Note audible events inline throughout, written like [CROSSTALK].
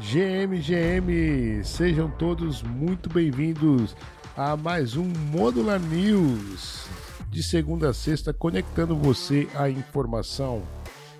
GM, GM, sejam todos muito bem-vindos a mais um Modular News, de segunda a sexta, conectando você à informação.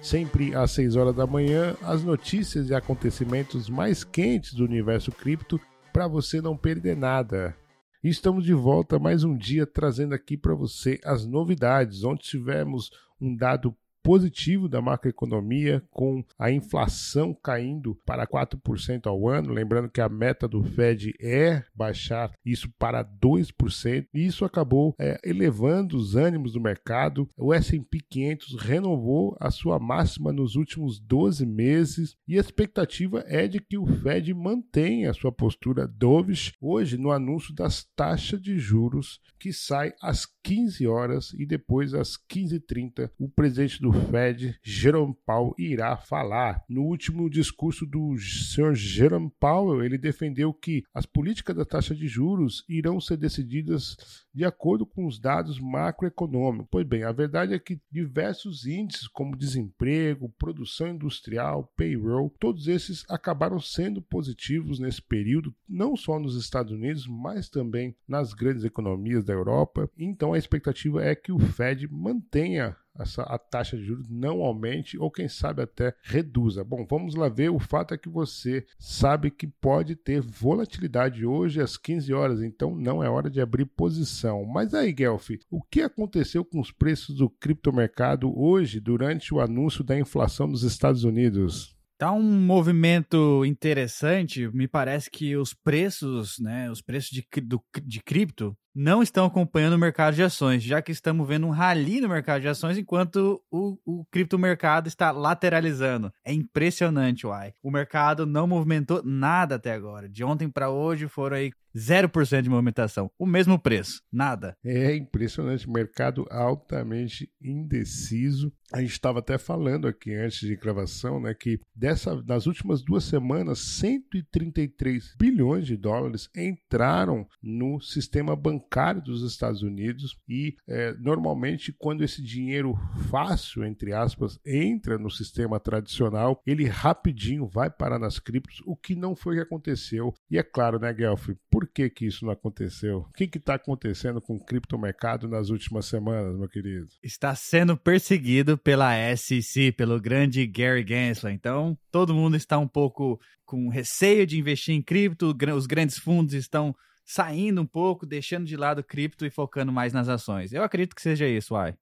Sempre às 6 horas da manhã, as notícias e acontecimentos mais quentes do universo cripto para você não perder nada. E estamos de volta mais um dia trazendo aqui para você as novidades, onde tivemos um dado positivo da macroeconomia, com a inflação caindo para 4% ao ano. Lembrando que a meta do Fed é baixar isso para 2%, e isso acabou é, elevando os ânimos do mercado. O SP 500 renovou a sua máxima nos últimos 12 meses, e a expectativa é de que o Fed mantenha a sua postura dovish hoje no anúncio das taxas de juros que sai às 15 horas e depois às 15h30 o presidente do Fed, Jerome Powell, irá falar. No último discurso do Sr. Jerome Powell, ele defendeu que as políticas da taxa de juros irão ser decididas de acordo com os dados macroeconômicos. Pois bem, a verdade é que diversos índices como desemprego, produção industrial, payroll, todos esses acabaram sendo positivos nesse período, não só nos Estados Unidos, mas também nas grandes economias da Europa. Então a expectativa é que o Fed mantenha essa, a taxa de juros não aumente ou quem sabe até reduza. Bom, vamos lá ver. O fato é que você sabe que pode ter volatilidade hoje às 15 horas, então não é hora de abrir posição. Mas aí, Guelph, o que aconteceu com os preços do criptomercado hoje durante o anúncio da inflação nos Estados Unidos? Tá um movimento interessante. Me parece que os preços, né, os preços de, do, de cripto não estão acompanhando o mercado de ações, já que estamos vendo um rally no mercado de ações enquanto o, o criptomercado está lateralizando. É impressionante, uai. O mercado não movimentou nada até agora. De ontem para hoje foram aí 0% de movimentação. O mesmo preço, nada. É impressionante, mercado altamente indeciso. A gente estava até falando aqui antes de gravação, né, que dessa, nas últimas duas semanas, 133 bilhões de dólares entraram no sistema bancário dos Estados Unidos e é, normalmente quando esse dinheiro fácil, entre aspas, entra no sistema tradicional, ele rapidinho vai parar nas criptos, o que não foi que aconteceu. E é claro, né, Guelph, por que, que isso não aconteceu? O que está acontecendo com o criptomercado nas últimas semanas, meu querido? Está sendo perseguido pela SEC, pelo grande Gary Gensler. Então, todo mundo está um pouco com receio de investir em cripto, os grandes fundos estão saindo um pouco, deixando de lado cripto e focando mais nas ações. Eu acredito que seja isso, Uai.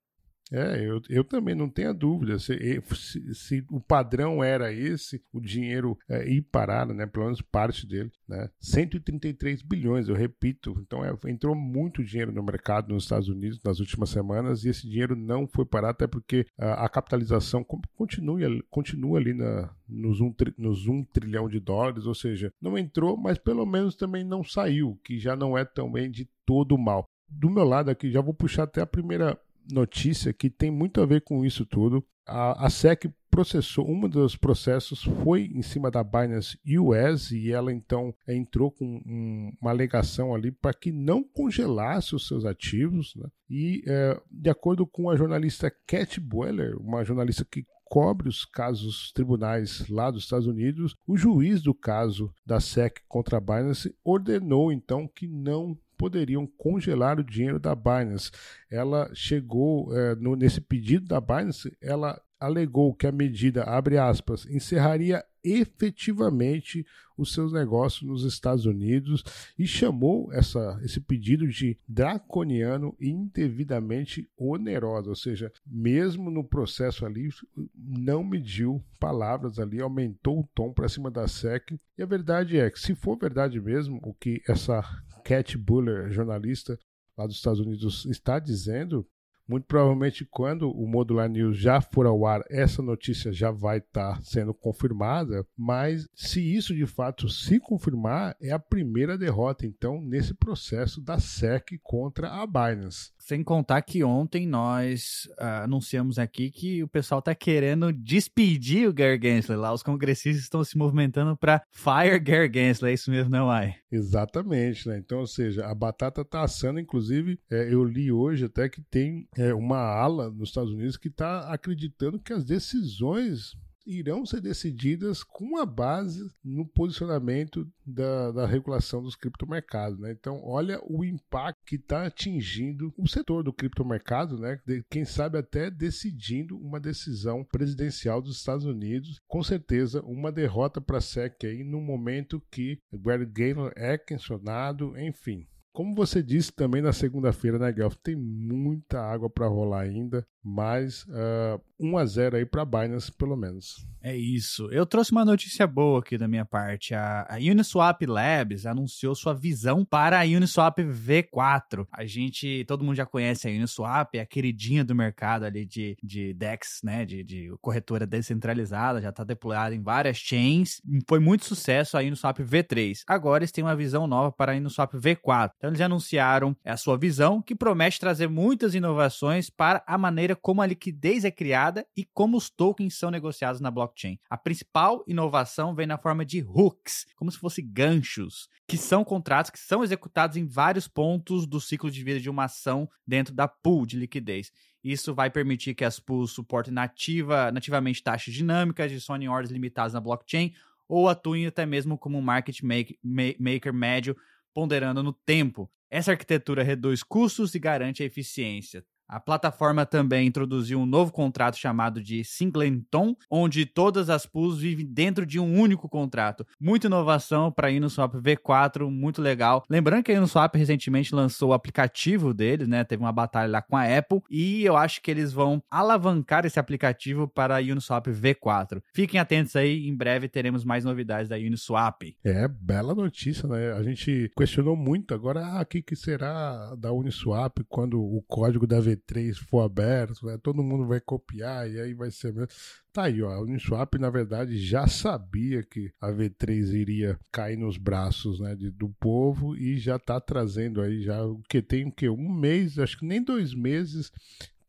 É, eu, eu também não tenho dúvida. Se, se, se, o padrão era esse, o dinheiro é, ir parar, né? Pelo menos parte dele, né? 133 bilhões, eu repito. Então é, entrou muito dinheiro no mercado nos Estados Unidos nas últimas semanas e esse dinheiro não foi parar, até porque a, a capitalização continua, continua ali na, nos, um, nos 1 trilhão de dólares, ou seja, não entrou, mas pelo menos também não saiu, que já não é também de todo mal. Do meu lado aqui, já vou puxar até a primeira notícia que tem muito a ver com isso tudo. A, a SEC processou, um dos processos foi em cima da Binance US e ela então entrou com um, uma alegação ali para que não congelasse os seus ativos. Né? E é, de acordo com a jornalista Cat Boiler, uma jornalista que cobre os casos tribunais lá dos Estados Unidos, o juiz do caso da SEC contra a Binance ordenou então que não poderiam congelar o dinheiro da Binance. Ela chegou é, no, nesse pedido da Binance, ela alegou que a medida, abre aspas, encerraria efetivamente os seus negócios nos Estados Unidos e chamou essa, esse pedido de draconiano e indevidamente oneroso, ou seja, mesmo no processo ali, não mediu palavras ali, aumentou o tom para cima da SEC. E a verdade é que, se for verdade mesmo, o que essa Cat Buller, jornalista lá dos Estados Unidos, está dizendo, muito provavelmente, quando o Modular News já for ao ar, essa notícia já vai estar tá sendo confirmada. Mas se isso de fato se confirmar, é a primeira derrota, então, nesse processo da SEC contra a Binance. Sem contar que ontem nós uh, anunciamos aqui que o pessoal está querendo despedir o Gary Gensler lá. Os congressistas estão se movimentando para fire Gary Gensler. É isso mesmo, não é? Exatamente, né? Então, ou seja, a batata está assando. Inclusive, é, eu li hoje até que tem é, uma ala nos Estados Unidos que está acreditando que as decisões irão ser decididas com a base no posicionamento da, da regulação dos criptomercados. Né? Então, olha o impacto que está atingindo o setor do criptomercado, né? De, quem sabe até decidindo uma decisão presidencial dos Estados Unidos. Com certeza, uma derrota para a SEC aí no momento que Gary Gaynor é questionado, enfim. Como você disse também na segunda-feira, né, Guelph? Tem muita água para rolar ainda, mas uh, 1 a 0 aí para Binance, pelo menos. É isso. Eu trouxe uma notícia boa aqui da minha parte. A, a, Uniswap Labs anunciou sua visão para a Uniswap V4. A gente, todo mundo já conhece a Uniswap, é a queridinha do mercado ali de, de DEX, né? De, de corretora descentralizada, já está deployada em várias chains. Foi muito sucesso a Uniswap V3. Agora eles têm uma visão nova para a Uniswap V4. Então eles anunciaram a sua visão, que promete trazer muitas inovações para a maneira como a liquidez é criada e como os tokens são negociados na blockchain. A principal inovação vem na forma de hooks, como se fossem ganchos, que são contratos que são executados em vários pontos do ciclo de vida de uma ação dentro da pool de liquidez. Isso vai permitir que as pools suportem nativa, nativamente taxas dinâmicas, adicionem ordens limitadas na blockchain ou atuem até mesmo como um market maker médio ponderando no tempo. Essa arquitetura reduz custos e garante a eficiência. A plataforma também introduziu um novo contrato chamado de Singleton, onde todas as pools vivem dentro de um único contrato. Muita inovação para a Uniswap V4, muito legal. Lembrando que a Uniswap recentemente lançou o aplicativo deles, né? Teve uma batalha lá com a Apple e eu acho que eles vão alavancar esse aplicativo para a Uniswap V4. Fiquem atentos aí, em breve teremos mais novidades da Uniswap. É, bela notícia, né? A gente questionou muito agora, ah, o que, que será da Uniswap quando o código da V3 V3 for aberto, né, todo mundo vai copiar e aí vai ser mesmo. Tá aí, ó. A Uniswap, na verdade, já sabia que a V3 iria cair nos braços né, de, do povo e já tá trazendo aí já o que tem o que? Um mês, acho que nem dois meses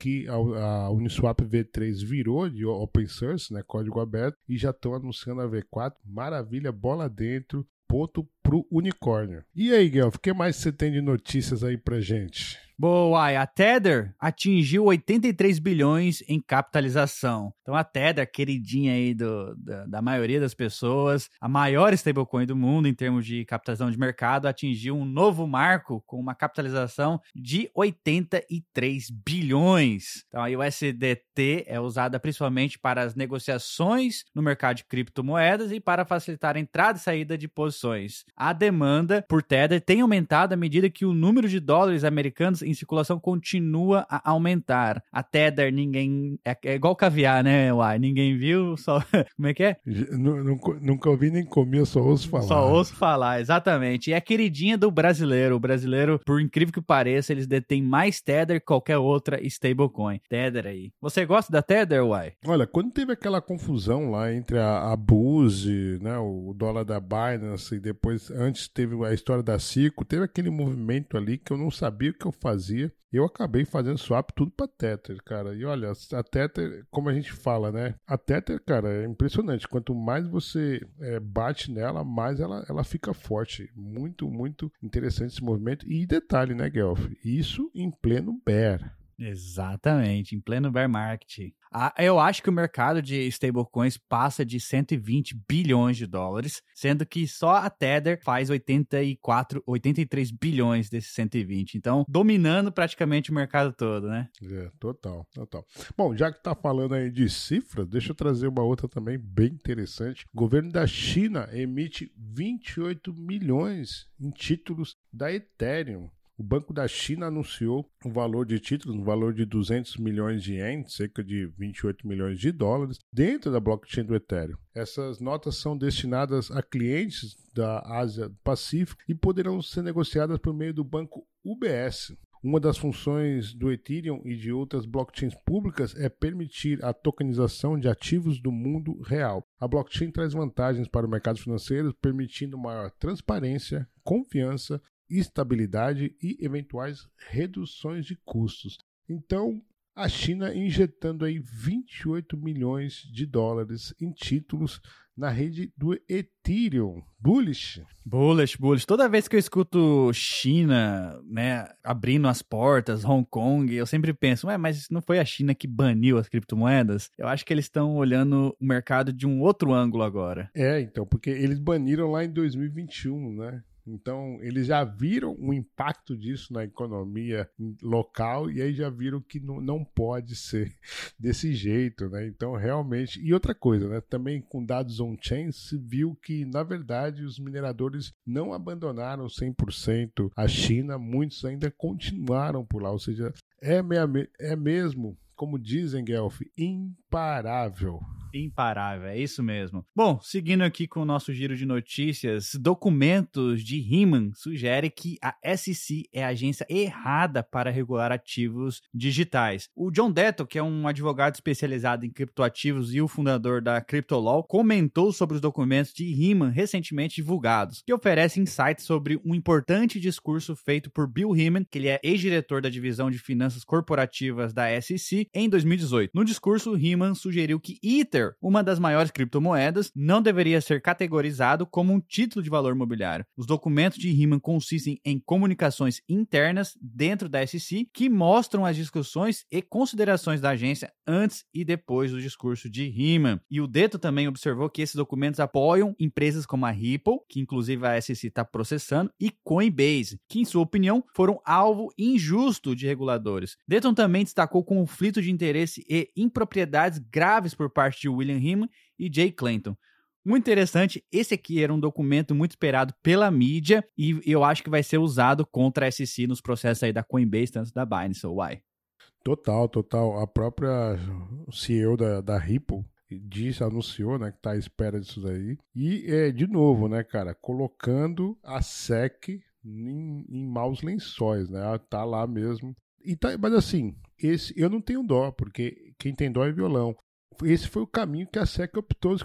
que a, Uniswap V3 virou de open source, né, código aberto, e já estão anunciando a V4. Maravilha, bola dentro, ponto pro unicórnio. E aí, Guelph, o que mais você tem de notícias aí pra gente? Boa, a Tether atingiu 83 bilhões em capitalização. Então a Tether, queridinha aí do, da, da, maioria das pessoas, a maior stablecoin do mundo em termos de capitalização de mercado, atingiu um novo marco com uma capitalização de 83 bilhões. Então a USDT é usada principalmente para as negociações no mercado de criptomoedas e para facilitar a entrada e saída de posições. A demanda por Tether tem aumentado à medida que o número de dólares americanos em circulação continua a aumentar. A Tether, ninguém. É, é igual caviar, né, Uai? Ninguém viu, só. [LAUGHS] Como é que é? Nunca, nunca ouvi nem comi, eu só ouço falar. Só ouço falar, exatamente. E é a queridinha do brasileiro. O brasileiro, por incrível que pareça, eles detêm mais Tether que qualquer outra stablecoin. Tether aí. Você gosta da Tether, Uai? Olha, quando teve aquela confusão lá entre a, a Buse, né, o dólar da Binance, e depois, antes teve a história da Cico, teve aquele movimento ali que eu não sabia o que eu fazia fazia. Eu acabei fazendo swap tudo para Tether, cara. E olha, a Tether, como a gente fala, né? A Tether, cara, é impressionante. Quanto mais você é, bate nela, mais ela, ela fica forte. Muito, muito interessante esse movimento. E detalhe, né, Guelph? Isso em pleno bear. Exatamente, em pleno bear market. Eu acho que o mercado de stablecoins passa de 120 bilhões de dólares, sendo que só a Tether faz 84, 83 bilhões desses 120. Então, dominando praticamente o mercado todo, né? É, total, total. Bom, já que tá falando aí de cifras, deixa eu trazer uma outra também bem interessante. O governo da China emite 28 milhões em títulos da Ethereum. O Banco da China anunciou o valor de títulos, no valor de 200 milhões de ienes, cerca de 28 milhões de dólares, dentro da blockchain do Ethereum. Essas notas são destinadas a clientes da Ásia Pacífico e poderão ser negociadas por meio do banco UBS. Uma das funções do Ethereum e de outras blockchains públicas é permitir a tokenização de ativos do mundo real. A blockchain traz vantagens para o mercado financeiro, permitindo maior transparência, confiança estabilidade e eventuais reduções de custos. Então, a China injetando aí 28 milhões de dólares em títulos na rede do Ethereum. Bullish. Bullish, bullish. Toda vez que eu escuto China, né, abrindo as portas, Hong Kong, eu sempre penso, ué, mas não foi a China que baniu as criptomoedas? Eu acho que eles estão olhando o mercado de um outro ângulo agora. É, então, porque eles baniram lá em 2021, né? Então, eles já viram o impacto disso na economia local e aí já viram que não, não pode ser [LAUGHS] desse jeito, né? Então, realmente. E outra coisa, né? Também com dados on-chain, se viu que, na verdade, os mineradores não abandonaram 100% a China, muitos ainda continuaram por lá. Ou seja, é, é mesmo, como dizem, Guelph, imparável. Imparável, é isso mesmo. Bom, seguindo aqui com o nosso giro de notícias, documentos de Heman sugerem que a SEC é a agência errada para regular ativos digitais. O John Detto, que é um advogado especializado em criptoativos e o fundador da CryptoLaw, comentou sobre os documentos de Heman recentemente divulgados, que oferecem insights sobre um importante discurso feito por Bill Heman, que ele é ex-diretor da divisão de finanças corporativas da SEC, em 2018. No discurso, Heman sugeriu que Ether uma das maiores criptomoedas, não deveria ser categorizado como um título de valor imobiliário. Os documentos de Riemann consistem em comunicações internas dentro da SEC que mostram as discussões e considerações da agência antes e depois do discurso de Riemann. E o Deto também observou que esses documentos apoiam empresas como a Ripple, que inclusive a SEC está processando, e Coinbase, que em sua opinião foram alvo injusto de reguladores. Deton também destacou conflito de interesse e impropriedades graves por parte de William Heeman e Jay Clayton. Muito interessante, esse aqui era um documento muito esperado pela mídia e eu acho que vai ser usado contra a SEC nos processos aí da Coinbase, tanto da Binance ou Why. Total, total. A própria CEO da, da Ripple disse, anunciou, né, que está à espera disso daí. E, é, de novo, né, cara, colocando a SEC em, em maus lençóis, né? Ela tá lá mesmo. E tá, mas assim, esse eu não tenho dó, porque quem tem dó é violão esse foi o caminho que a SEC optou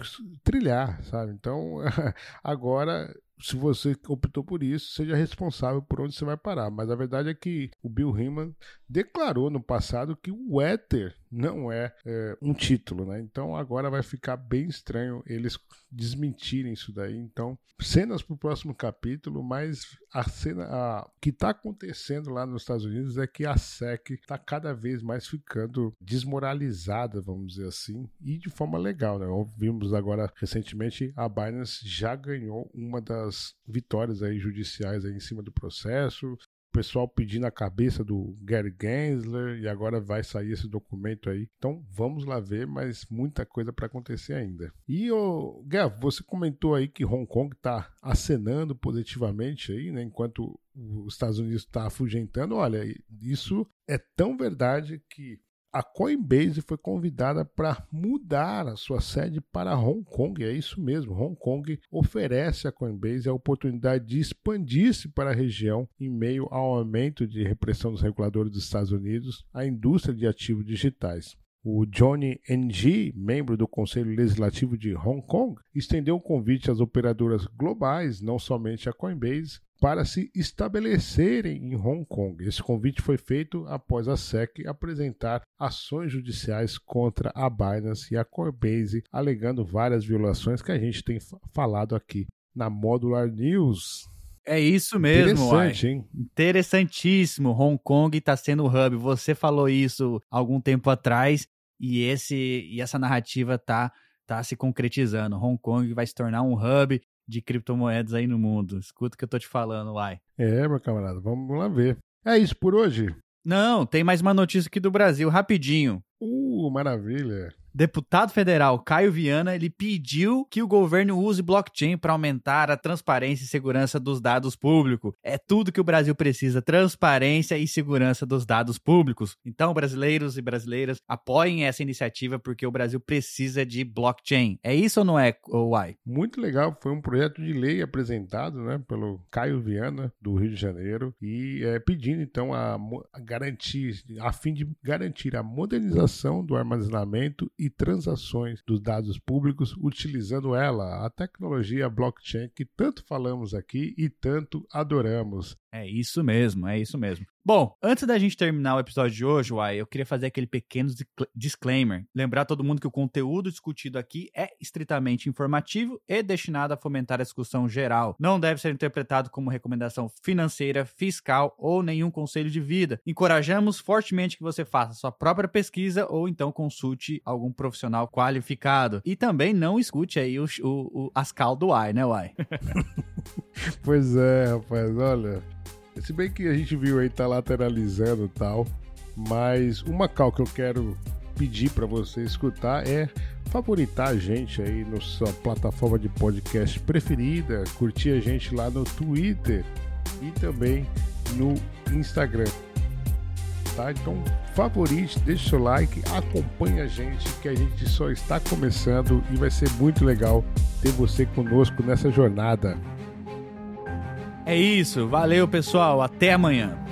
trilhar, sabe? Então, [LAUGHS] agora se você optou por isso, seja responsável por onde você vai parar. Mas a verdade é que o Bill Riemann declarou no passado que o Ether não é, é, um título, né? Então agora vai ficar bem estranho eles desmentirem isso daí. Então, cenas para o próximo capítulo, mas a cena a, que está acontecendo lá nos Estados Unidos é que a SEC está cada vez mais ficando desmoralizada, vamos dizer assim, e de forma legal, né? Vimos agora recentemente a Binance já ganhou uma das vitórias aí judiciais aí em cima do processo, pessoal pedindo a cabeça do Gary Gensler e agora vai sair esse documento aí. Então vamos lá ver, mas muita coisa para acontecer ainda. E o Gav, você comentou aí que Hong Kong está acenando positivamente aí, né, enquanto os Estados Unidos está afugentando. Olha, isso é tão verdade que a Coinbase foi convidada para mudar a sua sede para Hong Kong. É isso mesmo, Hong Kong oferece à Coinbase a oportunidade de expandir-se para a região em meio ao aumento de repressão dos reguladores dos Estados Unidos à indústria de ativos digitais. O Johnny Ng, membro do Conselho Legislativo de Hong Kong, estendeu o convite às operadoras globais, não somente a Coinbase, para se estabelecerem em Hong Kong. Esse convite foi feito após a SEC apresentar ações judiciais contra a Binance e a Coinbase, alegando várias violações que a gente tem falado aqui na Modular News. É isso mesmo. Interessante, hein? Interessantíssimo. Hong Kong está sendo o hub. Você falou isso algum tempo atrás e esse e essa narrativa tá tá se concretizando. Hong Kong vai se tornar um hub de criptomoedas aí no mundo. Escuta o que eu tô te falando, uai. É, meu camarada, vamos lá ver. É isso por hoje? Não, tem mais uma notícia aqui do Brasil, rapidinho. Uh, maravilha deputado federal Caio Viana ele pediu que o governo use blockchain para aumentar a transparência e segurança dos dados públicos. É tudo que o Brasil precisa: transparência e segurança dos dados públicos. Então, brasileiros e brasileiras, apoiem essa iniciativa porque o Brasil precisa de blockchain. É isso ou não é, Uai? Muito legal. Foi um projeto de lei apresentado né, pelo Caio Viana, do Rio de Janeiro, e é, pedindo então a, a garantir, a fim de garantir a modernização do armazenamento e e transações dos dados públicos utilizando ela, a tecnologia blockchain que tanto falamos aqui e tanto adoramos. É isso mesmo, é isso mesmo. Bom, antes da gente terminar o episódio de hoje, Uai, eu queria fazer aquele pequeno disclaimer. Lembrar todo mundo que o conteúdo discutido aqui é estritamente informativo e destinado a fomentar a discussão geral. Não deve ser interpretado como recomendação financeira, fiscal ou nenhum conselho de vida. Encorajamos fortemente que você faça sua própria pesquisa ou então consulte algum profissional qualificado. E também não escute aí o, o, o Ascal do Uai, né, Uai? [LAUGHS] pois é, rapaz, olha. Se bem que a gente viu aí tá lateralizando e tal, mas uma cal que eu quero pedir para você escutar é favoritar a gente aí na sua plataforma de podcast preferida, curtir a gente lá no Twitter e também no Instagram. Tá? Então favorite, deixe seu like, acompanhe a gente que a gente só está começando e vai ser muito legal ter você conosco nessa jornada. É isso, valeu pessoal, até amanhã.